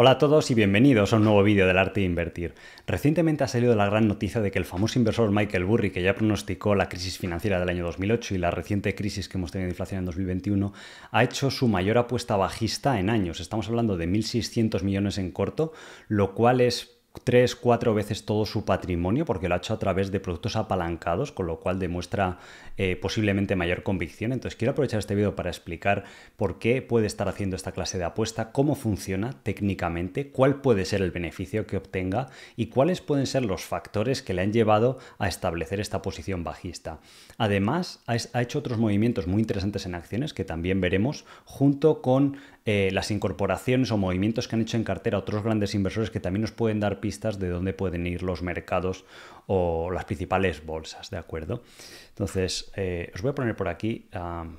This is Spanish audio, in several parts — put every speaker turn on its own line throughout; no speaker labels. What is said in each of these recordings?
Hola a todos y bienvenidos a un nuevo vídeo del arte de invertir. Recientemente ha salido la gran noticia de que el famoso inversor Michael Burry, que ya pronosticó la crisis financiera del año 2008 y la reciente crisis que hemos tenido de inflación en 2021, ha hecho su mayor apuesta bajista en años. Estamos hablando de 1.600 millones en corto, lo cual es tres, cuatro veces todo su patrimonio, porque lo ha hecho a través de productos apalancados, con lo cual demuestra eh, posiblemente mayor convicción. Entonces quiero aprovechar este vídeo para explicar por qué puede estar haciendo esta clase de apuesta, cómo funciona técnicamente, cuál puede ser el beneficio que obtenga y cuáles pueden ser los factores que le han llevado a establecer esta posición bajista. Además, ha hecho otros movimientos muy interesantes en acciones que también veremos, junto con eh, las incorporaciones o movimientos que han hecho en cartera otros grandes inversores que también nos pueden dar pistas de dónde pueden ir los mercados o las principales bolsas, ¿de acuerdo? Entonces, eh, os voy a poner por aquí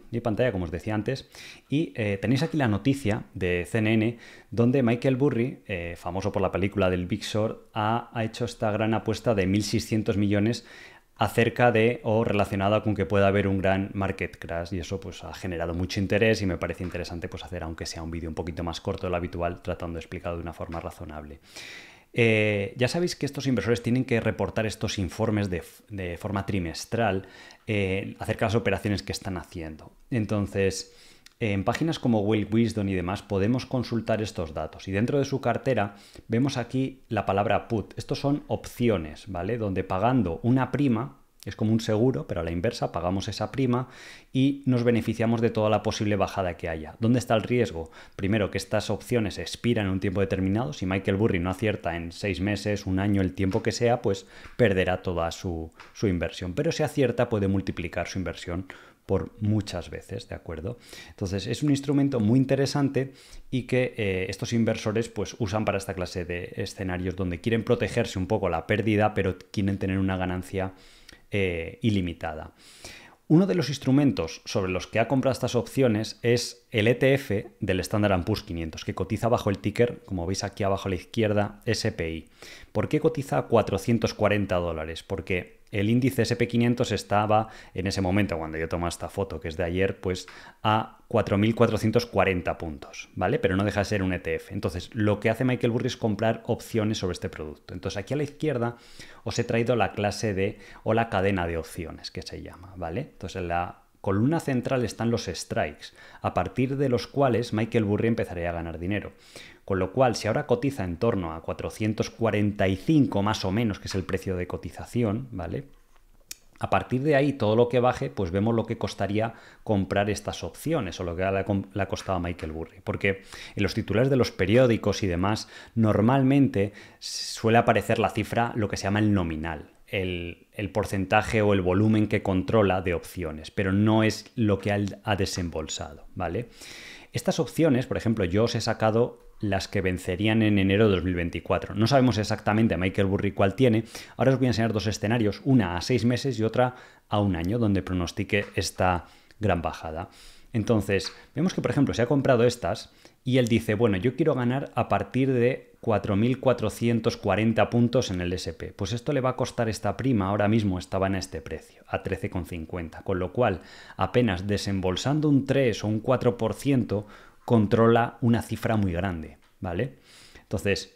mi pantalla, como os decía antes, y eh, tenéis aquí la noticia de CNN donde Michael Burry, famoso por la película del Big Short, ha, ha hecho esta gran apuesta de 1.600 millones acerca de o relacionada con que pueda haber un gran market crash y eso pues ha generado mucho interés y me parece interesante pues hacer aunque sea un vídeo un poquito más corto de lo habitual tratando de explicarlo de una forma razonable. Eh, ya sabéis que estos inversores tienen que reportar estos informes de, forma trimestral eh, acerca de las operaciones que están haciendo. Entonces, en páginas como Will Wisdom y demás podemos consultar estos datos y dentro de su cartera vemos aquí la palabra put. Estos son opciones, ¿vale? Donde pagando una prima, es como un seguro, pero a la inversa pagamos esa prima y nos beneficiamos de toda la posible bajada que haya. ¿Dónde está el riesgo? Primero que estas opciones expiran en un tiempo determinado. Si Michael Burry no acierta en seis meses, un año, el tiempo que sea, pues perderá toda su, su inversión. Pero si acierta puede multiplicar su inversión por muchas veces, ¿de acuerdo? Entonces es un instrumento muy interesante y que eh, estos inversores pues usan para esta clase de escenarios donde quieren protegerse un poco la pérdida, pero quieren tener una ganancia eh, ilimitada. Uno de los instrumentos sobre los que ha comprado estas opciones es el ETF del Standard Poor's 500, que cotiza bajo el ticker, como veis aquí abajo a la izquierda, SPI. ¿Por qué cotiza 440 dólares? Porque el índice SP500 estaba en ese momento, cuando yo tomo esta foto, que es de ayer, pues a 4.440 puntos, ¿vale? Pero no deja de ser un ETF. Entonces, lo que hace Michael Burry es comprar opciones sobre este producto. Entonces, aquí a la izquierda os he traído la clase de, o la cadena de opciones, que se llama, ¿vale? Entonces, en la columna central están los strikes, a partir de los cuales Michael Burry empezaría a ganar dinero. Con lo cual, si ahora cotiza en torno a 445 más o menos, que es el precio de cotización, ¿vale? A partir de ahí, todo lo que baje, pues vemos lo que costaría comprar estas opciones o lo que le ha costado a Michael Burry. Porque en los titulares de los periódicos y demás, normalmente suele aparecer la cifra, lo que se llama el nominal, el, el, porcentaje o el volumen que controla de opciones, pero no es lo que ha desembolsado, ¿vale? Estas opciones, por ejemplo, yo os he sacado las que vencerían en enero de 2024. No sabemos exactamente Michael Burry cuál tiene. Ahora os voy a enseñar dos escenarios, una a seis meses y otra a un año, donde pronostique esta gran bajada. Entonces, vemos que, por ejemplo, se ha comprado estas y él dice, bueno, yo quiero ganar a partir de 4.440 puntos en el SP. Pues esto le va a costar esta prima, ahora mismo estaba en este precio, a 13,50. Con lo cual, apenas desembolsando un 3 o un 4%, controla una cifra muy grande, ¿vale? Entonces,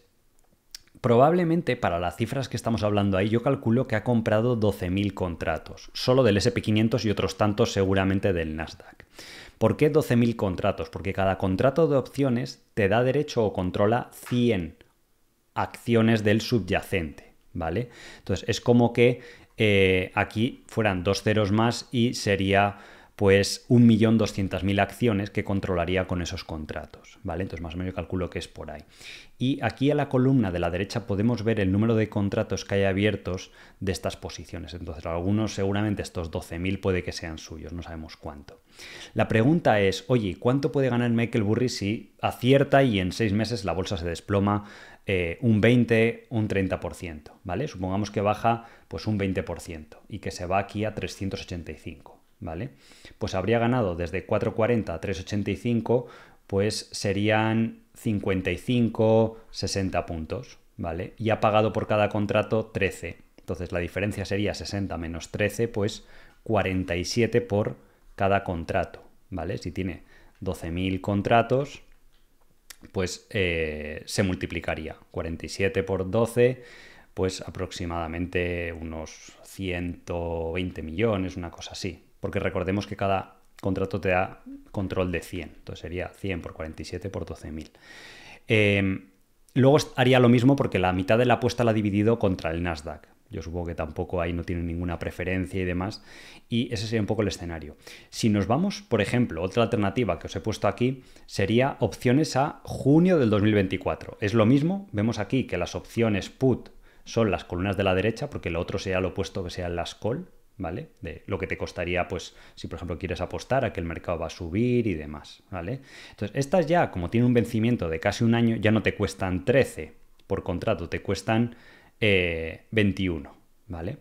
probablemente para las cifras que estamos hablando ahí, yo calculo que ha comprado 12.000 contratos, solo del SP500 y otros tantos seguramente del Nasdaq. ¿Por qué 12.000 contratos? Porque cada contrato de opciones te da derecho o controla 100 acciones del subyacente, ¿vale? Entonces es como que eh, aquí fueran dos ceros más y sería pues 1.200.000 acciones que controlaría con esos contratos, ¿vale? Entonces más o menos calculo que es por ahí. Y aquí a la columna de la derecha podemos ver el número de contratos que hay abiertos de estas posiciones. Entonces algunos seguramente estos 12.000 puede que sean suyos, no sabemos cuánto. La pregunta es, oye, ¿cuánto puede ganar Michael Burry si acierta y en seis meses la bolsa se desploma eh, un 20, un 30%, ¿vale? Supongamos que baja pues un 20% y que se va aquí a 385. ¿Vale? Pues habría ganado desde 4,40 a 3,85, pues serían 55, 60 puntos, ¿vale? Y ha pagado por cada contrato 13. Entonces la diferencia sería 60 menos 13, pues 47 por cada contrato, ¿vale? Si tiene 12.000 contratos, pues eh, se multiplicaría. 47 por 12, pues aproximadamente unos 120 millones, una cosa así. Porque recordemos que cada contrato te da control de 100, entonces sería 100 por 47 por 12.000. Eh, luego haría lo mismo porque la mitad de la apuesta la ha dividido contra el Nasdaq. Yo supongo que tampoco ahí no tienen ninguna preferencia y demás. Y ese sería un poco el escenario. Si nos vamos, por ejemplo, otra alternativa que os he puesto aquí sería opciones a junio del 2024. Es lo mismo, vemos aquí que las opciones put son las columnas de la derecha, porque lo otro sería lo opuesto que sean las call, ¿vale? De lo que te costaría, pues, si por ejemplo quieres apostar a que el mercado va a subir y demás, ¿vale? Entonces, estas ya, como tienen un vencimiento de casi un año, ya no te cuestan 13 por contrato, te cuestan 21, eh, ¿vale?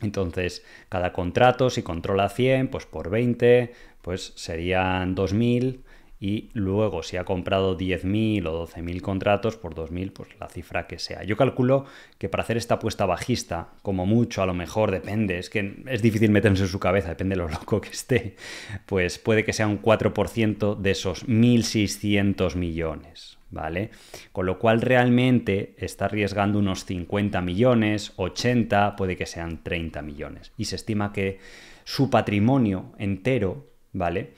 Entonces, cada contrato, si controla 100, pues por 20, pues serían 2.000 y luego si ha comprado 10.000 o 12.000 contratos por 2.000, pues la cifra que sea. Yo calculo que para hacer esta apuesta bajista, como mucho, a lo mejor depende, es que es difícil meterse en su cabeza, depende de lo loco que esté, pues puede que sea un 4% de esos 1.600 millones, ¿vale? Con lo cual realmente está arriesgando unos 50 millones, 80, puede que sean 30 millones. Y se estima que su patrimonio entero, ¿vale?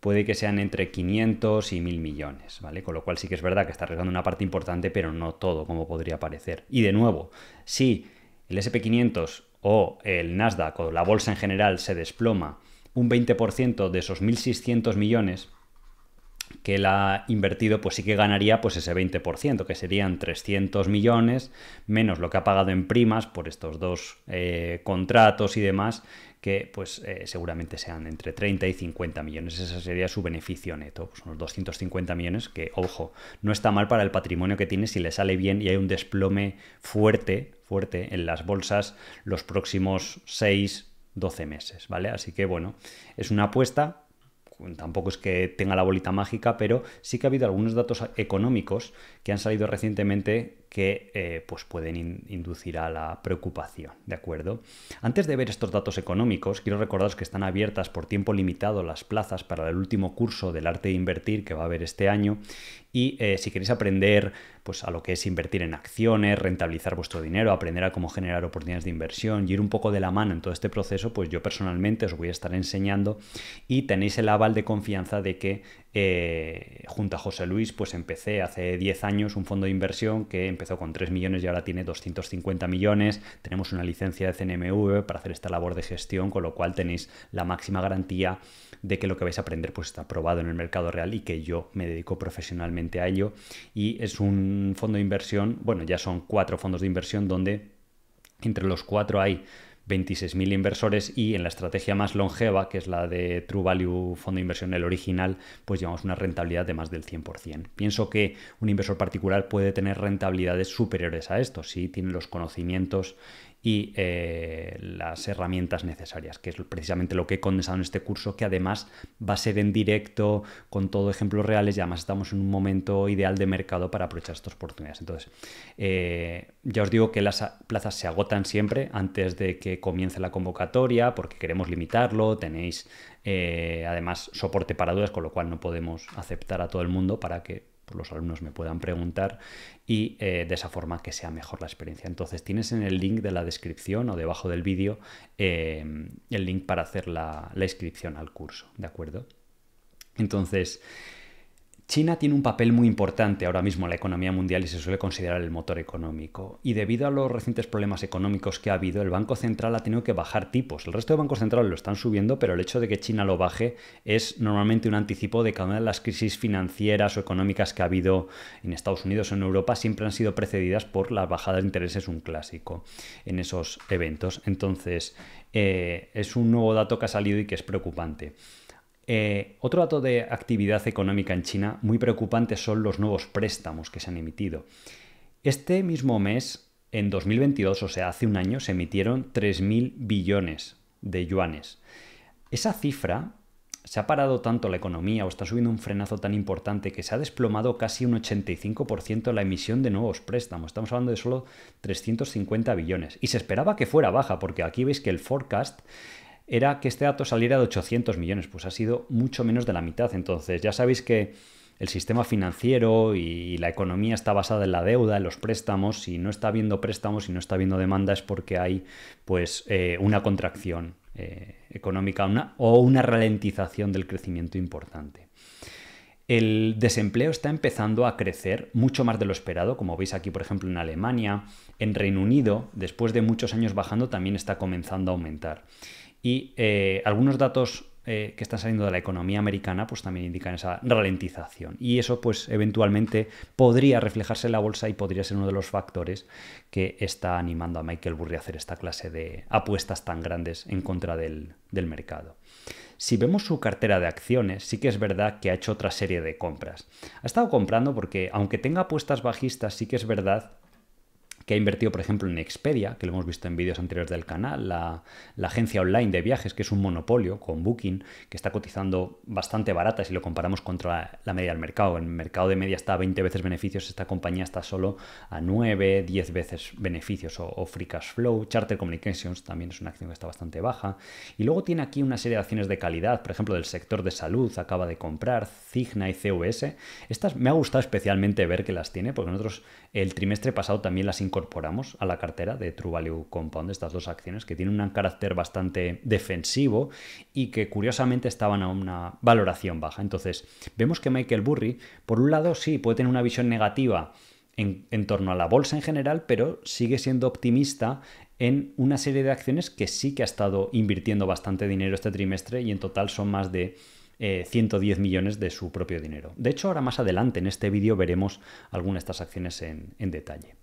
Puede que sean entre 500 y 1000 millones, ¿vale? Con lo cual sí que es verdad que está arriesgando una parte importante, pero no todo, como podría parecer. Y de nuevo, si el SP500 o el Nasdaq o la bolsa en general se desploma un 20% de esos 1.600 millones, que él ha invertido, pues sí que ganaría pues ese 20%, que serían 300 millones, menos lo que ha pagado en primas por estos dos eh, contratos y demás, que pues eh, seguramente sean entre 30 y 50 millones. Ese sería su beneficio neto, pues unos 250 millones, que, ojo, no está mal para el patrimonio que tiene si le sale bien y hay un desplome fuerte, fuerte en las bolsas los próximos 6, 12 meses, ¿vale? Así que bueno, es una apuesta tampoco es que tenga la bolita mágica, pero sí que ha habido algunos datos económicos que han salido recientemente que eh, pues pueden inducir a la preocupación, ¿de acuerdo? Antes de ver estos datos económicos, quiero recordaros que están abiertas por tiempo limitado las plazas para el último curso del arte de invertir que va a haber este año y eh, si queréis aprender pues, a lo que es invertir en acciones, rentabilizar vuestro dinero, aprender a cómo generar oportunidades de inversión y ir un poco de la mano en todo este proceso, pues yo personalmente os voy a estar enseñando y tenéis el aval de confianza de que eh, junto a José Luis, pues empecé hace 10 años un fondo de inversión que empezó con 3 millones y ahora tiene 250 millones. Tenemos una licencia de CNMV para hacer esta labor de gestión, con lo cual tenéis la máxima garantía de que lo que vais a aprender pues está probado en el mercado real y que yo me dedico profesionalmente a ello. Y es un fondo de inversión, bueno, ya son cuatro fondos de inversión donde entre los cuatro hay 26.000 inversores y en la estrategia más longeva, que es la de True Value Fondo de Inversión, el original, pues llevamos una rentabilidad de más del 100%. Pienso que un inversor particular puede tener rentabilidades superiores a esto si tiene los conocimientos y eh, las herramientas necesarias, que es precisamente lo que he condensado en este curso, que además va a ser en directo, con todo ejemplos reales, y además estamos en un momento ideal de mercado para aprovechar estas oportunidades. Entonces, eh, ya os digo que las plazas se agotan siempre antes de que comience la convocatoria, porque queremos limitarlo, tenéis eh, además soporte para dudas, con lo cual no podemos aceptar a todo el mundo para que los alumnos me puedan preguntar y eh, de esa forma que sea mejor la experiencia. Entonces tienes en el link de la descripción o debajo del vídeo eh, el link para hacer la inscripción al curso, ¿de acuerdo? Entonces, China tiene un papel muy importante ahora mismo en la economía mundial y se suele considerar el motor económico. Y debido a los recientes problemas económicos que ha habido, el Banco Central ha tenido que bajar tipos. El resto de bancos centrales lo están subiendo, pero el hecho de que China lo baje es normalmente un anticipo de que una de las crisis financieras o económicas que ha habido en Estados Unidos o en Europa siempre han sido precedidas por la bajada de intereses, un clásico en esos eventos. Entonces, eh, es un nuevo dato que ha salido y que es preocupante. Eh, otro dato de actividad económica en China muy preocupante son los nuevos préstamos que se han emitido. Este mismo mes, en 2022, o sea, hace un año, se emitieron 3.000 billones de yuanes. Esa cifra se ha parado tanto la economía o está subiendo un frenazo tan importante que se ha desplomado casi un 85% la emisión de nuevos préstamos. Estamos hablando de solo 350 billones. Y se esperaba que fuera baja, porque aquí veis que el forecast era que este dato saliera de 800 millones, pues ha sido mucho menos de la mitad. Entonces, ya sabéis que el sistema financiero y la economía está basada en la deuda, en los préstamos. Si no está habiendo préstamos, si no está habiendo demanda, es porque hay pues eh, una contracción eh, económica o una ralentización del crecimiento importante. El desempleo está empezando a crecer mucho más de lo esperado, como veis aquí, por ejemplo, en Alemania. En Reino Unido, después de muchos años bajando, también está comenzando a aumentar. Y eh, algunos datos eh, que están saliendo de la economía americana, pues también indican esa ralentización. Y eso, pues, eventualmente podría reflejarse en la bolsa y podría ser uno de los factores que está animando a Michael Burry a hacer esta clase de apuestas tan grandes en contra del, del mercado. Si vemos su cartera de acciones, sí que es verdad que ha hecho otra serie de compras. Ha estado comprando porque, aunque tenga apuestas bajistas, sí que es verdad que ha invertido, por ejemplo, en Expedia, que lo hemos visto en vídeos anteriores del canal, la, agencia online de viajes, que es un monopolio con Booking, que está cotizando bastante barata si lo comparamos contra la media del mercado. En el mercado de media está a 20 veces beneficios, esta compañía está solo a 9, 10 veces beneficios o, Free Cash Flow. Charter Communications también es una acción que está bastante baja. Y luego tiene aquí una serie de acciones de calidad, por ejemplo, del sector de salud, acaba de comprar Cigna y CVS. Estas me ha gustado especialmente ver que las tiene, porque nosotros el trimestre pasado también las incorporamos a la cartera de True Value Compound, estas dos acciones que tienen un carácter bastante defensivo y que curiosamente estaban a una valoración baja. Entonces, vemos que Michael Burry, por un lado, sí, puede tener una visión negativa en, en torno a la bolsa en general, pero sigue siendo optimista en una serie de acciones que sí que ha estado invirtiendo bastante dinero este trimestre y en total son más de 110 eh, millones de su propio dinero. De hecho, ahora más adelante en este vídeo veremos algunas de estas acciones en, detalle.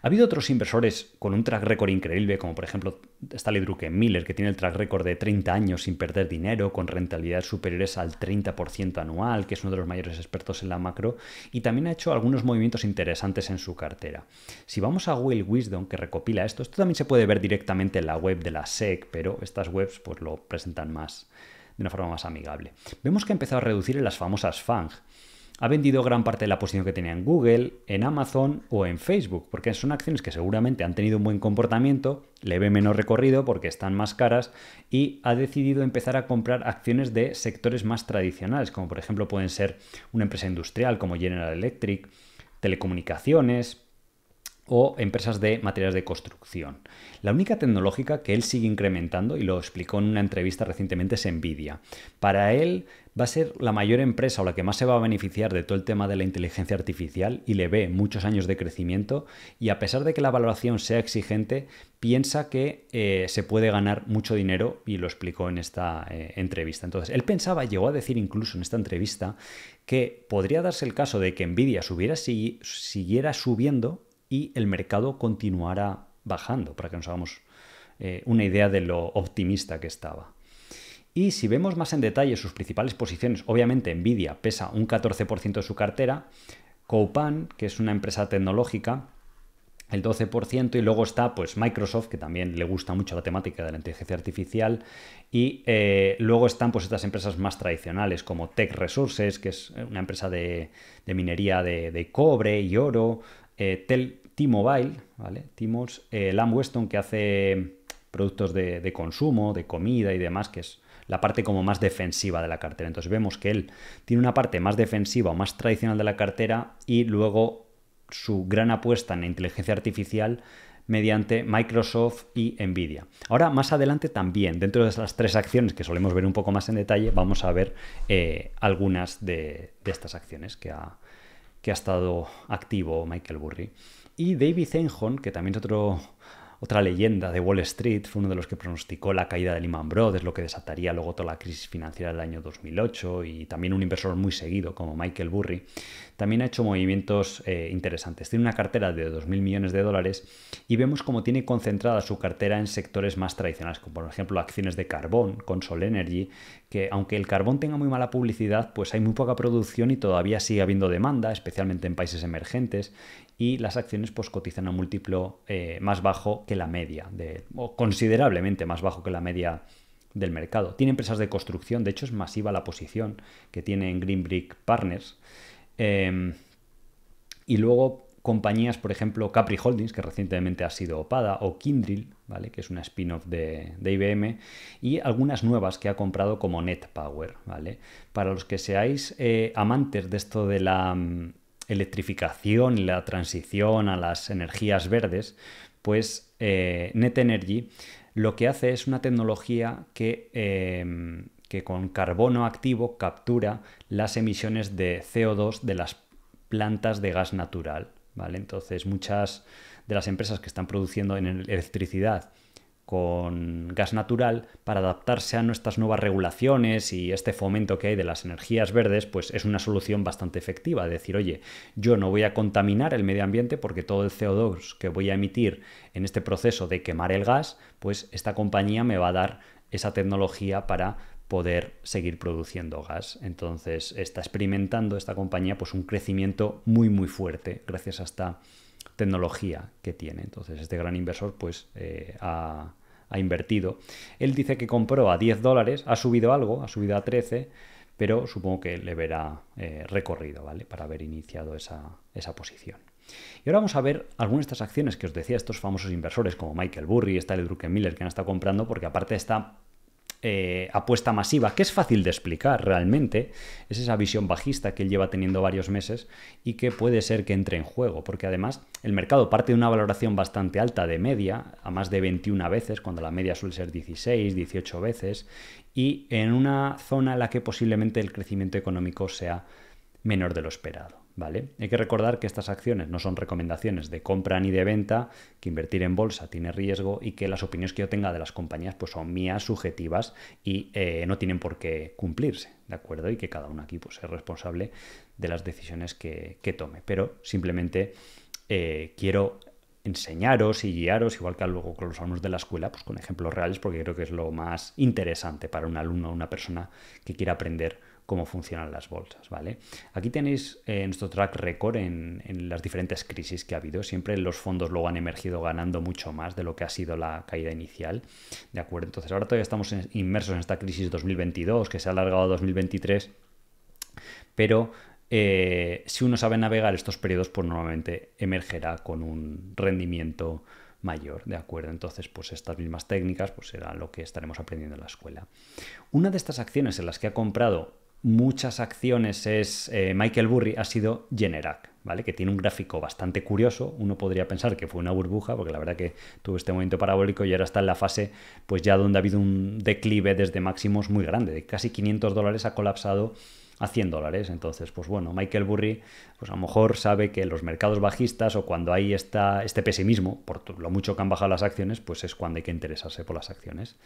Ha habido otros inversores con un track record increíble, como por ejemplo Stanley Miller, que tiene el track record de 30 años sin perder dinero, con rentabilidades superiores al 30% anual, que es uno de los mayores expertos en la macro, y también ha hecho algunos movimientos interesantes en su cartera. Si vamos a Will Wisdom, que recopila esto, esto también se puede ver directamente en la web de la SEC, pero estas webs pues, lo presentan más, de una forma más amigable. Vemos que ha empezado a reducir en las famosas FANG. Ha vendido gran parte de la posición que tenía en Google, en Amazon o en Facebook, porque son acciones que seguramente han tenido un buen comportamiento, le ve menos recorrido porque están más caras y ha decidido empezar a comprar acciones de sectores más tradicionales, como por ejemplo pueden ser una empresa industrial como General Electric, telecomunicaciones, o empresas de materiales de construcción. La única tecnológica que él sigue incrementando, y lo explicó en una entrevista recientemente, es Nvidia. Para él va a ser la mayor empresa o la que más se va a beneficiar de todo el tema de la inteligencia artificial y le ve muchos años de crecimiento y a pesar de que la valoración sea exigente, piensa que eh, se puede ganar mucho dinero y lo explicó en esta eh, entrevista. Entonces, él pensaba, llegó a decir incluso en esta entrevista, que podría darse el caso de que Nvidia subiera, siguiera subiendo y el mercado continuará bajando, para que nos hagamos eh, una idea de lo optimista que estaba. Y si vemos más en detalle sus principales posiciones, obviamente Nvidia pesa un 14% de su cartera, Copan, que es una empresa tecnológica, el 12% y luego está pues Microsoft que también le gusta mucho la temática de la inteligencia artificial y eh, luego están pues estas empresas más tradicionales como Tech Resources que es una empresa de, minería de, cobre y oro eh, T-Mobile, ¿vale? Timos, eh, Lam Weston, que hace productos de, consumo, de comida y demás, que es la parte como más defensiva de la cartera. Entonces vemos que él tiene una parte más defensiva o más tradicional de la cartera y luego su gran apuesta en la inteligencia artificial mediante Microsoft y Nvidia. Ahora, más adelante también, dentro de esas tres acciones que solemos ver un poco más en detalle, vamos a ver eh, algunas de, estas acciones que ha estado activo Michael Burry. Y David Einhorn, que también es otro otra leyenda de Wall Street fue uno de los que pronosticó la caída de Lehman Brothers, lo que desataría luego toda la crisis financiera del año 2008 y también un inversor muy seguido como Michael Burry, también ha hecho movimientos eh, interesantes. Tiene una cartera de 2.000 millones de dólares y vemos cómo tiene concentrada su cartera en sectores más tradicionales, como por ejemplo acciones de carbón, con Sol Energy, que aunque el carbón tenga muy mala publicidad, pues hay muy poca producción y todavía sigue habiendo demanda, especialmente en países emergentes, y las acciones pues cotizan a múltiplo eh, más bajo que la media, de, o considerablemente más bajo que la media del mercado. Tiene empresas de construcción, de hecho es masiva la posición que tiene en Green Brick Partners. Em, y luego compañías, por ejemplo, Capri Holdings, que recientemente ha sido opada, o Kindrill, ¿vale? que es una spin-off de, IBM, y algunas nuevas que ha comprado como NetPower. ¿vale? Para los que seáis eh, amantes de esto de la mm, electrificación y la transición a las energías verdes, pues eh, Net Energy lo que hace es una tecnología que, em, que con carbono activo captura las emisiones de CO2 de las plantas de gas natural. Entonces, muchas de las empresas que están produciendo en electricidad con gas natural para adaptarse a nuestras nuevas regulaciones y este fomento que hay de las energías verdes, pues es una solución bastante efectiva. Decir, oye, yo no voy a contaminar el medio ambiente porque todo el CO2 que voy a emitir en este proceso de quemar el gas, pues esta compañía me va a dar esa tecnología para poder seguir produciendo gas. Entonces está experimentando esta compañía pues un crecimiento muy muy fuerte gracias a esta tecnología que tiene. Entonces este gran inversor pues eh, ha, invertido. Él dice que compró a 10 dólares, ha subido algo, ha subido a 13, pero supongo que le verá eh, recorrido, ¿vale? Para haber iniciado esa, esa posición. Y ahora vamos a ver algunas de estas acciones que os decía estos famosos inversores como Michael Burry, Stanley Druckenmiller que han estado comprando, porque aparte está eh, apuesta masiva, que es fácil de explicar realmente, es esa visión bajista que él lleva teniendo varios meses y que puede ser que entre en juego, porque además el mercado parte de una valoración bastante alta de media, a más de 21 veces, cuando la media suele ser 16, 18 veces, y en una zona en la que posiblemente el crecimiento económico sea menor de lo esperado. ¿Vale? Hay que recordar que estas acciones no son recomendaciones de compra ni de venta, que invertir en bolsa tiene riesgo y que las opiniones que yo tenga de las compañías pues son mías, subjetivas y eh, no tienen por qué cumplirse, ¿de acuerdo? Y que cada uno aquí pues, es responsable de las decisiones que, tome. Pero simplemente eh, quiero enseñaros y guiaros, igual que luego con los alumnos de la escuela, pues con ejemplos reales, porque creo que es lo más interesante para un alumno o una persona que quiera aprender cómo funcionan las bolsas, ¿vale? Aquí tenéis eh, nuestro track record en, las diferentes crisis que ha habido. Siempre los fondos luego han emergido ganando mucho más de lo que ha sido la caída inicial, ¿de acuerdo? Entonces ahora todavía estamos inmersos en esta crisis 2022 que se ha alargado a 2023, pero eh, si uno sabe navegar estos periodos, pues normalmente emergerá con un rendimiento mayor, ¿de acuerdo? Entonces, pues estas mismas técnicas pues será lo que estaremos aprendiendo en la escuela. Una de estas acciones en las que ha comprado muchas acciones es eh, Michael Burry ha sido Generac, ¿vale? Que tiene un gráfico bastante curioso. Uno podría pensar que fue una burbuja, porque la verdad que tuvo este momento parabólico y ahora está en la fase, pues ya donde ha habido un declive desde máximos muy grande, de casi 500 dólares ha colapsado a 100 dólares. Entonces, pues bueno, Michael Burry, pues a lo mejor sabe que los mercados bajistas o cuando hay esta, este pesimismo, por lo mucho que han bajado las acciones, pues es cuando hay que interesarse por las acciones.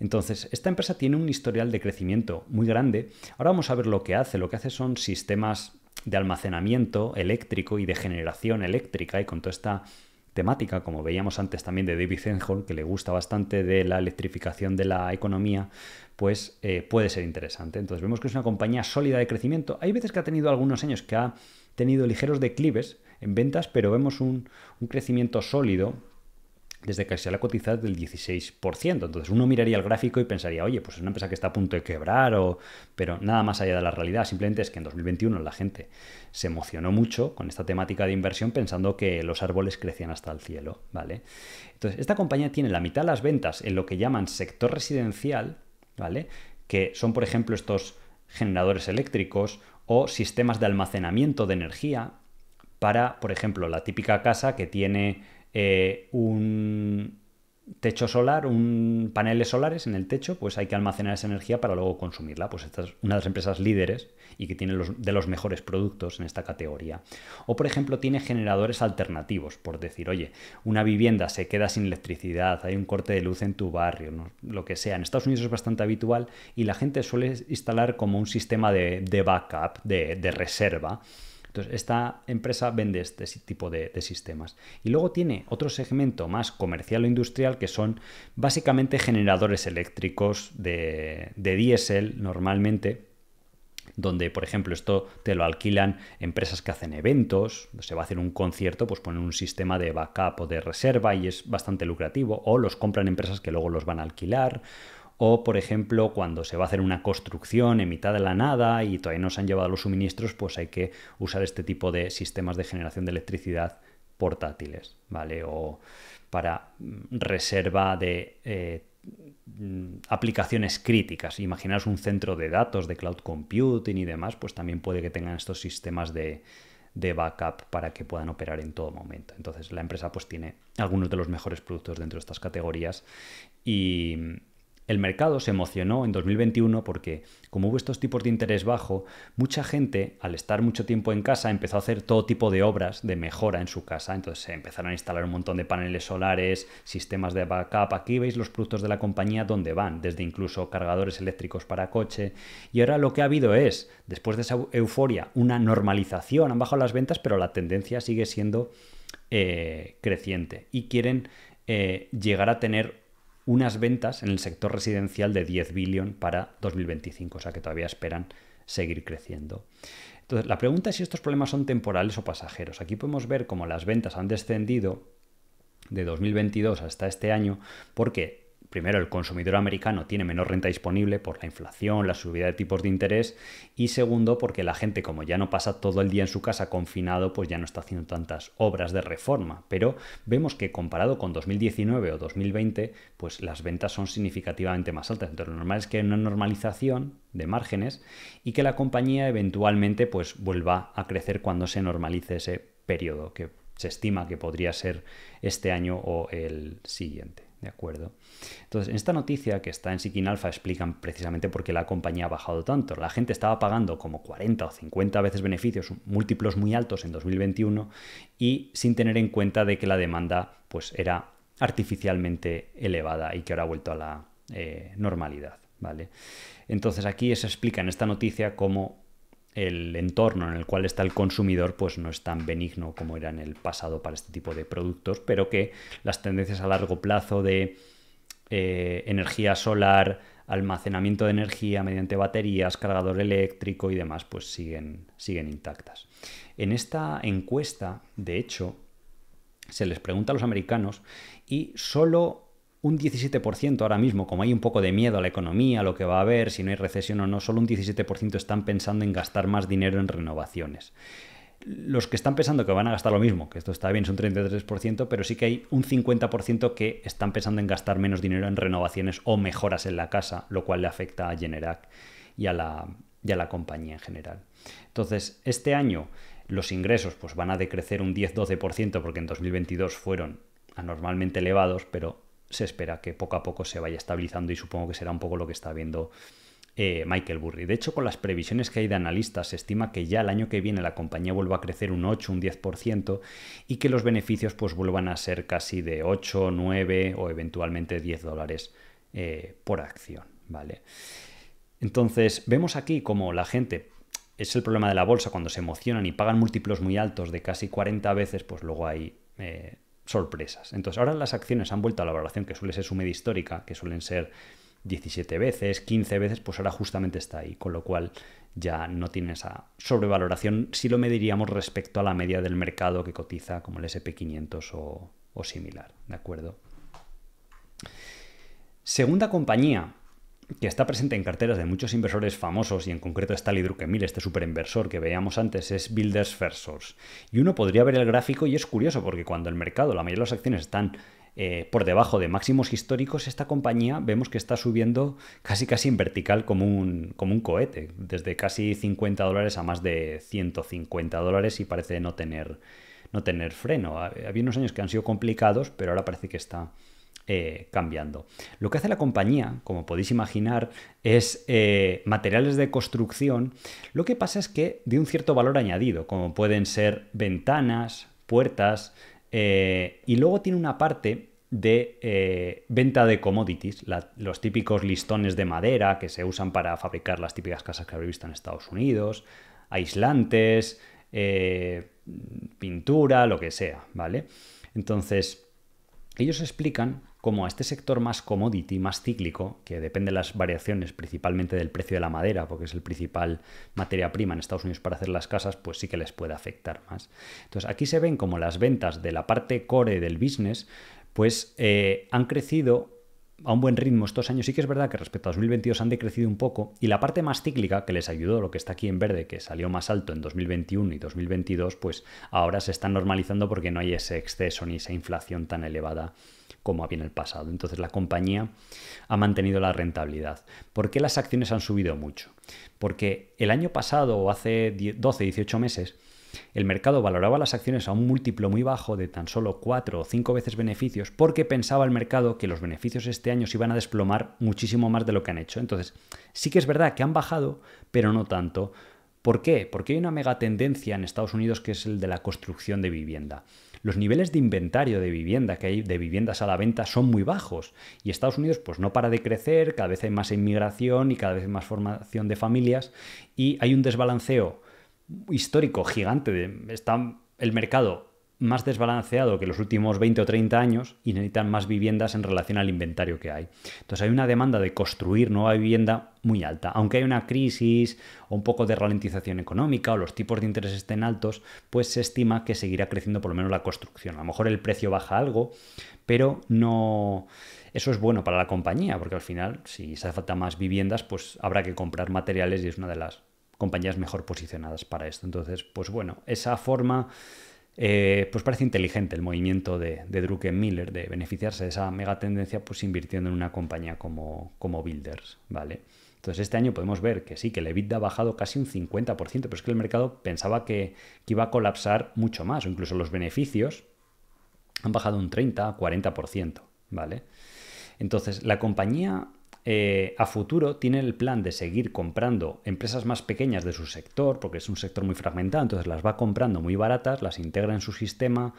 Entonces, esta empresa tiene un historial de crecimiento muy grande. Ahora vamos a ver lo que hace. Lo que hace son sistemas de almacenamiento eléctrico y de generación eléctrica y con toda esta temática, como veíamos antes también de David Zenhol, que le gusta bastante de la electrificación de la economía, pues eh, puede ser interesante. Entonces vemos que es una compañía sólida de crecimiento. Hay veces que ha tenido algunos años que ha tenido ligeros declives en ventas, pero vemos un crecimiento sólido desde que se la cotizado del 16%. Entonces uno miraría el gráfico y pensaría, oye, pues es una empresa que está a punto de quebrar, o... pero nada más allá de la realidad. Simplemente es que en 2021 la gente se emocionó mucho con esta temática de inversión pensando que los árboles crecían hasta el cielo, ¿vale? Entonces esta compañía tiene la mitad de las ventas en lo que llaman sector residencial, ¿vale? Que son, por ejemplo, estos generadores eléctricos o sistemas de almacenamiento de energía para, por ejemplo, la típica casa que tiene eh, un techo solar, un paneles solares en el techo, pues hay que almacenar esa energía para luego consumirla. Pues esta es una de las empresas líderes y que tiene los, de los mejores productos en esta categoría. O por ejemplo tiene generadores alternativos, por decir, oye, una vivienda se queda sin electricidad, hay un corte de luz en tu barrio, lo que sea. En Estados Unidos es bastante habitual y la gente suele instalar como un sistema de, backup, de reserva entonces, esta empresa vende este tipo de, sistemas. Y luego tiene otro segmento más comercial o industrial que son básicamente generadores eléctricos de, de diésel normalmente donde, por ejemplo, esto te lo alquilan empresas que hacen eventos, se va a hacer un concierto, pues ponen un sistema de backup o de reserva y es bastante lucrativo, o los compran empresas que luego los van a alquilar, o por ejemplo cuando se va a hacer una construcción en mitad de la nada y todavía no se han llevado los suministros, pues hay que usar este tipo de sistemas de generación de electricidad portátiles, ¿vale? O para mm, reserva de eh, mm, aplicaciones críticas. Imaginaos un centro de datos de cloud computing y demás, pues también puede que tengan estos sistemas de, de backup para que puedan operar en todo momento. Entonces la empresa pues tiene algunos de los mejores productos dentro de estas categorías y, el mercado se emocionó en 2021 porque, como hubo estos tipos de interés bajo, mucha gente, al estar mucho tiempo en casa, empezó a hacer todo tipo de obras de mejora en su casa. Entonces se empezaron a instalar un montón de paneles solares, sistemas de backup. Aquí veis los productos de la compañía donde van, desde incluso cargadores eléctricos para coche. Y ahora lo que ha habido es, después de esa euforia, una normalización. Han bajado las ventas, pero la tendencia sigue siendo eh, creciente. Y quieren eh, llegar a tener unas ventas en el sector residencial de 10 billion para 2025, o sea que todavía esperan seguir creciendo. Entonces, la pregunta es si estos problemas son temporales o pasajeros. Aquí podemos ver cómo las ventas han descendido de 2022 hasta este año porque primero, el consumidor americano tiene menor renta disponible por la inflación, la subida de tipos de interés y segundo, porque la gente como ya no pasa todo el día en su casa confinado, pues ya no está haciendo tantas obras de reforma. Pero vemos que comparado con 2019 o 2020, pues las ventas son significativamente más altas. Entonces lo normal es que haya una normalización de márgenes y que la compañía eventualmente pues vuelva a crecer cuando se normalice ese periodo que se estima que podría ser este año o el siguiente. ¿De acuerdo? Entonces, en esta noticia que está en Seeking Alpha explican precisamente por qué la compañía ha bajado tanto. La gente estaba pagando como 40 o 50 veces beneficios, múltiplos muy altos en 2021 y sin tener en cuenta de que la demanda pues era artificialmente elevada y que ahora ha vuelto a la eh, normalidad. ¿vale? Entonces aquí se explica en esta noticia cómo el entorno en el cual está el consumidor pues no es tan benigno como era en el pasado para este tipo de productos, pero que las tendencias a largo plazo de eh, energía solar, almacenamiento de energía mediante baterías, cargador eléctrico y demás pues siguen, siguen intactas. En esta encuesta, de hecho, se les pregunta a los americanos y solo un 17% ahora mismo, como hay un poco de miedo a la economía, a lo que va a haber, si no hay recesión o no, solo un 17% están pensando en gastar más dinero en renovaciones. Los que están pensando que van a gastar lo mismo, que esto está bien, son 33%, pero sí que hay un 50% que están pensando en gastar menos dinero en renovaciones o mejoras en la casa, lo cual le afecta a Generac y a la, y a la compañía en general. Entonces, este año los ingresos pues, van a decrecer un 10-12% porque en 2022 fueron anormalmente elevados, pero se espera que poco a poco se vaya estabilizando y supongo que será un poco lo que está viendo eh, Michael Burry. De hecho, con las previsiones que hay de analistas, se estima que ya el año que viene la compañía vuelva a crecer un 8, un 10% y que los beneficios pues vuelvan a ser casi de 8, 9 o eventualmente 10 dólares eh, por acción. ¿vale? Entonces, vemos aquí como la gente es el problema de la bolsa, cuando se emocionan y pagan múltiplos muy altos de casi 40 veces, pues luego hay eh, sorpresas. Entonces, ahora las acciones han vuelto a la valoración que suele ser su media histórica, que suelen ser 17 veces, 15 veces, pues ahora justamente está ahí, con lo cual ya no tiene esa sobrevaloración si lo mediríamos respecto a la media del mercado que cotiza como el SP500 o, o similar, ¿de acuerdo? Segunda compañía que está presente en carteras de muchos inversores famosos y en concreto Stanley Druckenmiller, este superinversor que veíamos antes, es Builders First Source. Y uno podría ver el gráfico y es curioso porque cuando el mercado, la mayoría de las acciones están eh, por debajo de máximos históricos, esta compañía vemos que está subiendo casi casi en vertical como un, como un cohete, desde casi 50 dólares a más de 150 dólares y parece no tener, no tener freno. Había unos años que han sido complicados, pero ahora parece que está eh, cambiando. Lo que hace la compañía, como podéis imaginar, es eh, materiales de construcción. Lo que pasa es que de un cierto valor añadido, como pueden ser ventanas, puertas, eh, y luego tiene una parte de venta de commodities, los típicos listones de madera que se usan para fabricar las típicas casas que habéis visto en Estados Unidos, aislantes, pintura, lo que sea, ¿vale? Entonces, ellos explican como a este sector más commodity, más cíclico, que depende de las variaciones principalmente del precio de la madera, porque es el principal materia prima en Estados Unidos para hacer las casas, pues sí que les puede afectar más. Entonces aquí se ven como las ventas de la parte core del business, pues eh, han crecido a un buen ritmo estos años. Sí que es verdad que respecto a 2022 han decrecido un poco y la parte más cíclica que les ayudó, lo que está aquí en verde, que salió más alto en 2021 y 2022, pues ahora se están normalizando porque no hay ese exceso ni esa inflación tan elevada como había en el pasado. Entonces la compañía ha mantenido la rentabilidad. ¿Por qué las acciones han subido mucho? Porque el año pasado o hace 12, 18 meses el mercado valoraba las acciones a un múltiplo muy bajo de tan solo 4 o 5 veces beneficios porque pensaba el mercado que los beneficios este año se iban a desplomar muchísimo más de lo que han hecho. Entonces, sí que es verdad que han bajado, pero no tanto. ¿Por qué? Porque hay una mega tendencia en Estados Unidos que es el de la construcción de vivienda. Los niveles de inventario de vivienda que hay de viviendas a la venta son muy bajos y Estados Unidos pues no para de crecer, cada vez hay más inmigración y cada vez más formación de familias y hay un desbalanceo histórico gigante. De, está el mercado más desbalanceado que los últimos 20 o 30 años y necesitan más viviendas en relación al inventario que hay. Entonces hay una demanda de construir nueva vivienda muy alta. Aunque hay una crisis o un poco de ralentización económica o los tipos de interés estén altos, pues se estima que seguirá creciendo por lo menos la construcción. A lo mejor el precio baja algo, pero no... Eso es bueno para la compañía, porque al final, si hace falta más viviendas, pues habrá que comprar materiales y es una de las compañías mejor posicionadas para esto. Entonces, pues bueno, esa forma, eh, pues parece inteligente el movimiento de, de Miller de beneficiarse de esa mega tendencia, pues invirtiendo en una compañía como, como Builders, ¿vale? Entonces este año podemos ver que sí, que el EBITDA ha bajado casi un 50%, pero es que el mercado pensaba que, que iba a colapsar mucho más, o incluso los beneficios han bajado un 30, 40%, ¿vale? Entonces la compañía eh, a futuro tiene el plan de seguir comprando empresas más pequeñas de su sector, porque es un sector muy fragmentado, entonces las va comprando muy baratas, las integra en su sistema,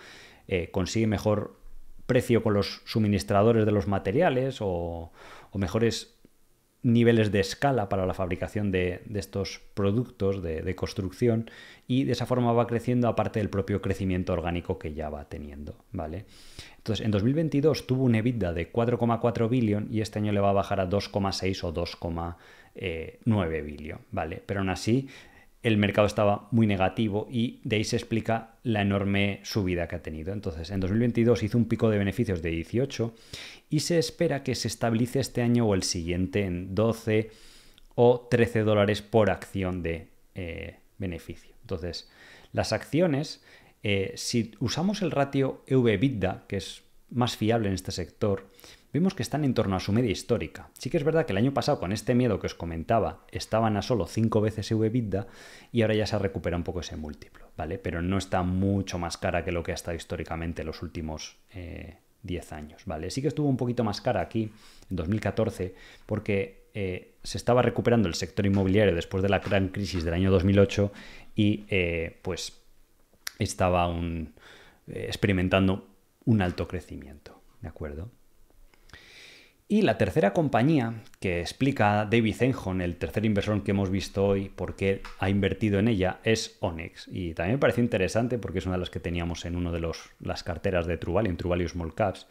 eh, consigue mejor precio con los suministradores de los materiales o, mejores niveles de escala para la fabricación de, estos productos de, construcción y de esa forma va creciendo aparte del propio crecimiento orgánico que ya va teniendo, ¿vale? Entonces, en 2022 tuvo un EBITDA de 4,4 billón y este año le va a bajar a 2,6 o 2,9 billón, ¿vale? Pero aún así, el mercado estaba muy negativo y de ahí se explica la enorme subida que ha tenido. Entonces, en 2022 hizo un pico de beneficios de 18 y se espera que se estabilice este año o el siguiente en 12 o 13 dólares por acción de eh, beneficio. Entonces, las acciones eh, si usamos el ratio EV-EBITDA, que es más fiable en este sector, vemos que están en torno a su media histórica. Sí que es verdad que el año pasado, con este miedo que os comentaba, estaban a solo 5 veces EV-EBITDA y ahora ya se recupera un poco ese múltiplo, ¿vale? Pero no está mucho más cara que lo que ha estado históricamente en los últimos 10 eh, años, ¿vale? Sí que estuvo un poquito más cara aquí, en 2014, porque eh, se estaba recuperando el sector inmobiliario después de la gran crisis del año 2008 y pues estaba un, eh, experimentando un alto crecimiento. ¿De acuerdo? Y la tercera compañía que explica David Enjon, el tercer inversor que hemos visto hoy, por qué ha invertido en ella, es Onyx. Y también me parece interesante porque es una de las que teníamos en una de las carteras de True en True Small Caps.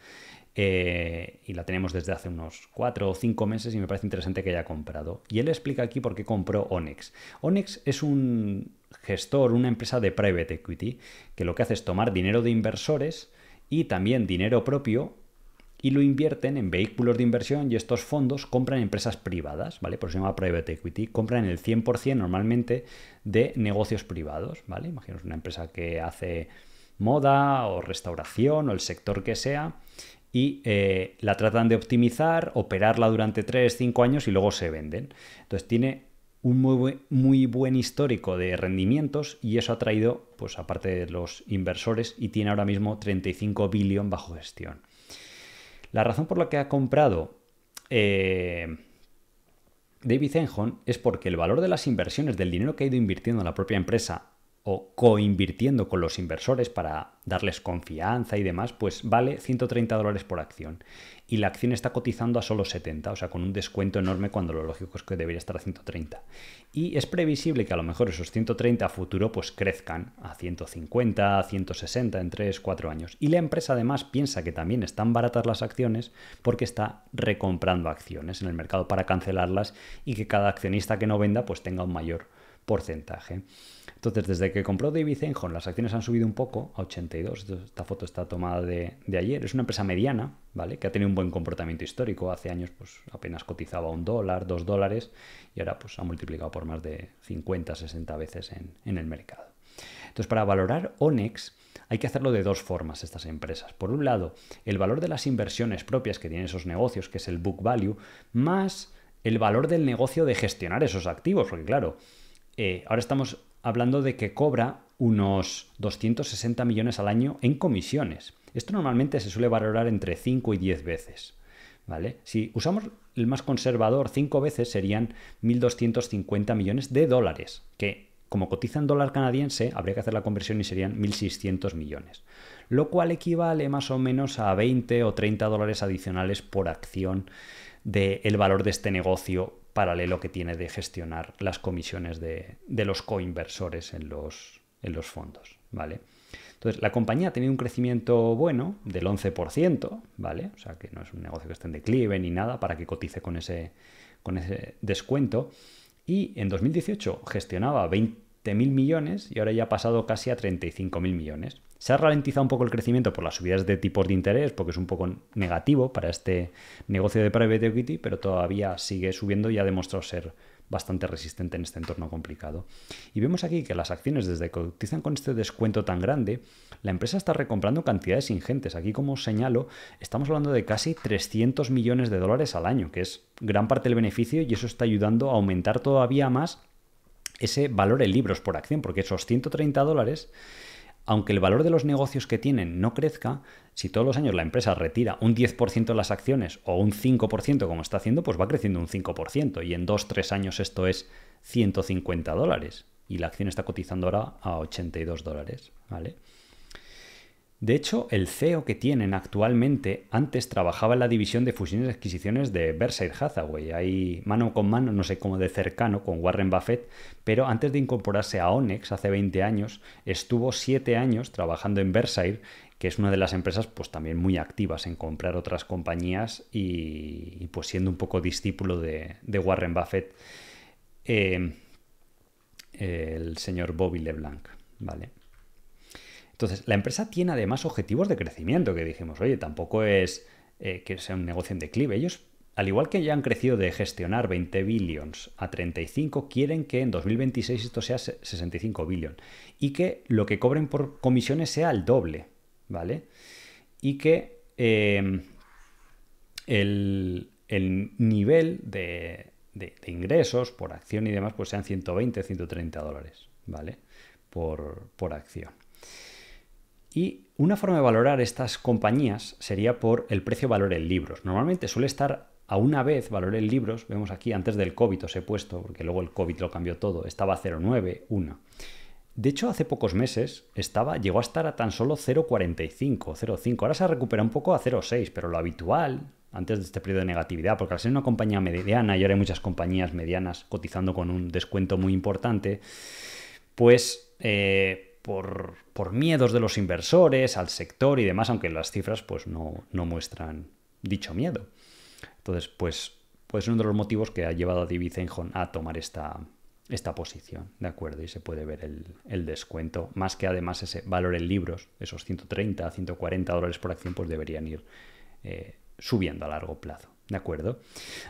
Eh, y la tenemos desde hace unos cuatro o cinco meses y me parece interesante que haya comprado. Y él explica aquí por qué compró Onyx. Onyx es un gestor, una empresa de private equity, que lo que hace es tomar dinero de inversores y también dinero propio y lo invierten en vehículos de inversión y estos fondos compran empresas privadas, ¿vale? Por eso se llama private equity. Compran el 100% normalmente de negocios privados, ¿vale? Imaginaos una empresa que hace moda o restauración o el sector que sea y eh, la tratan de optimizar, operarla durante 3, 5 años y luego se venden. Entonces tiene un muy buen, histórico de rendimientos y eso ha traído, pues aparte de los inversores, y tiene ahora mismo 35 billón bajo gestión. La razón por la que ha comprado eh, David Enjon es porque el valor de las inversiones, del dinero que ha ido invirtiendo en la propia empresa o coinvirtiendo con los inversores para darles confianza y demás, pues vale 130 dólares por acción. Y la acción está cotizando a solo 70, o sea, con un descuento enorme cuando lo lógico es que debería estar a 130. Y es previsible que a lo mejor esos 130 a futuro pues crezcan a 150, a 160 en 3, 4 años. Y la empresa además piensa que también están baratas las acciones porque está recomprando acciones en el mercado para cancelarlas y que cada accionista que no venda pues tenga un mayor porcentaje. Entonces, desde que compró David Einhorn, las acciones han subido un poco a 82. Esta foto está tomada de, ayer. Es una empresa mediana, ¿vale? Que ha tenido un buen comportamiento histórico. Hace años, pues apenas cotizaba un dólar, dos dólares, y ahora, pues ha multiplicado por más de 50, 60 veces en, en el mercado. Entonces, para valorar Onex, hay que hacerlo de dos formas estas empresas. Por un lado, el valor de las inversiones propias que tienen esos negocios, que es el book value, más el valor del negocio de gestionar esos activos, porque claro, eh, ahora estamos hablando de que cobra unos 260 millones al año en comisiones. Esto normalmente se suele valorar entre 5 y 10 veces. ¿Vale? Si usamos el más conservador, 5 veces serían 1.250 millones de dólares, que como cotiza en dólar canadiense, habría que hacer la conversión y serían 1.600 millones, lo cual equivale más o menos a 20 o 30 dólares adicionales por acción del valor de este negocio paralelo que tiene de gestionar las comisiones de, los coinversores en los, en los fondos. ¿vale? Entonces, la compañía ha tenido un crecimiento bueno del 11%, ¿vale? O sea, que no es un negocio que esté en declive ni nada para que cotice con ese, con ese descuento y en 2018 gestionaba 20.000 millones y ahora ya ha pasado casi a 35.000 millones. Se ha ralentizado un poco el crecimiento por las subidas de tipos de interés, porque es un poco negativo para este negocio de private equity, pero todavía sigue subiendo y ha demostrado ser bastante resistente en este entorno complicado. Y vemos aquí que las acciones, desde que utilizan con este descuento tan grande, la empresa está recomprando cantidades ingentes. Aquí, como señalo, estamos hablando de casi 300 millones de dólares al año, que es gran parte del beneficio y eso está ayudando a aumentar todavía más ese valor en libros por acción, porque esos 130 dólares aunque el valor de los negocios que tienen no crezca, si todos los años la empresa retira un 10% de las acciones o un 5% como está haciendo, pues va creciendo un 5%. Y en 2-3 años esto es 150 dólares. Y la acción está cotizando ahora a 82 dólares. ¿vale? De hecho, el CEO que tienen actualmente antes trabajaba en la división de fusiones y adquisiciones de Berkshire Hathaway, ahí mano con mano, no sé cómo de cercano, con Warren Buffett, pero antes de incorporarse a Onex hace 20 años, estuvo 7 años trabajando en Berkshire, que es una de las empresas pues también muy activas en comprar otras compañías y, pues siendo un poco discípulo de, Warren Buffett, eh, el señor Bobby LeBlanc, ¿vale? Entonces, la empresa tiene además objetivos de crecimiento, que dijimos, oye, tampoco es eh, que sea un negocio en declive. Ellos, al igual que ya han crecido de gestionar 20 billions a 35, quieren que en 2026 esto sea 65 billion y que lo que cobren por comisiones sea el doble, ¿vale? Y que em, el, nivel de, ingresos por acción y demás pues sean 120, 130 dólares, ¿vale? Por, por acción. Y una forma de valorar estas compañías sería por el precio-valor en libros. Normalmente suele estar a una vez valor en libros, vemos aquí antes del COVID os he puesto, porque luego el COVID lo cambió todo, estaba a 0,9, 1. De hecho, hace pocos meses estaba, llegó a estar a tan solo 0,45, 0,5. Ahora se ha recuperado un poco a 0,6, pero lo habitual, antes de este periodo de negatividad, porque al ser una compañía mediana y ahora hay muchas compañías medianas cotizando con un descuento muy importante, pues eh, por, miedos de los inversores, al sector y demás, aunque las cifras pues no, muestran dicho miedo. Entonces, pues puede ser uno de los motivos que ha llevado a David Einhorn a tomar esta, esta posición, ¿de acuerdo? Y se puede ver el, descuento, más que además ese valor en libros, esos 130, 140 dólares por acción, pues deberían ir eh, subiendo a largo plazo. ¿De acuerdo?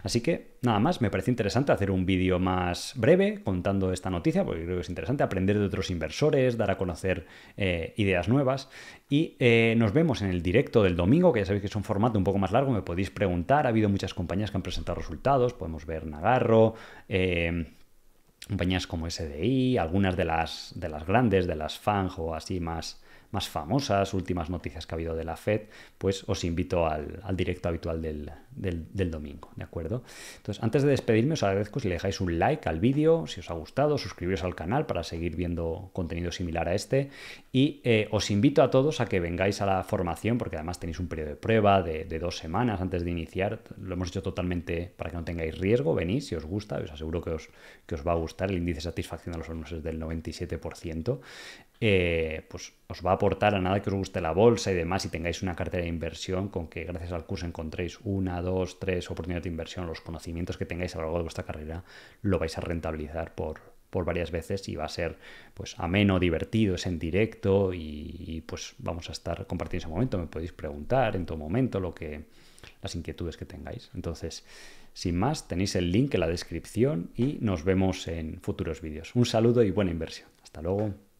Así que nada más, me parece interesante hacer un vídeo más breve contando esta noticia, porque creo que es interesante aprender de otros inversores, dar a conocer eh, ideas nuevas. Y eh, nos vemos en el directo del domingo, que ya sabéis que es un formato un poco más largo, me podéis preguntar. Ha habido muchas compañías que han presentado resultados, podemos ver Nagarro. Eh, compañías como SDI, algunas de las, de las grandes, de las FANG o así más, más famosas, últimas noticias que ha habido de la Fed, pues os invito al, directo habitual del, domingo, ¿de acuerdo? Entonces, antes de despedirme, os agradezco si le dejáis un like al vídeo, si os ha gustado, suscribiros al canal para seguir viendo contenido similar a este y eh, os invito a todos a que vengáis a la formación, porque además tenéis un periodo de prueba de, dos semanas antes de iniciar, lo hemos hecho totalmente para que no tengáis riesgo, venís si os gusta, os aseguro que os, que os va a gustar, el índice de satisfacción de los alumnos es del 97%, eh, pues os va a aportar a nada que os guste la bolsa y demás y tengáis una cartera de inversión con que gracias al curso encontréis una, dos, tres oportunidades de inversión, los conocimientos que tengáis a lo largo de vuestra carrera lo vais a rentabilizar por, por varias veces y va a ser pues ameno, divertido, es en directo y, pues vamos a estar compartiendo ese momento. Me podéis preguntar en todo momento lo que las inquietudes que tengáis. Entonces, sin más, tenéis el link en la descripción y nos vemos en futuros vídeos. Un saludo y buena inversión. Hasta luego.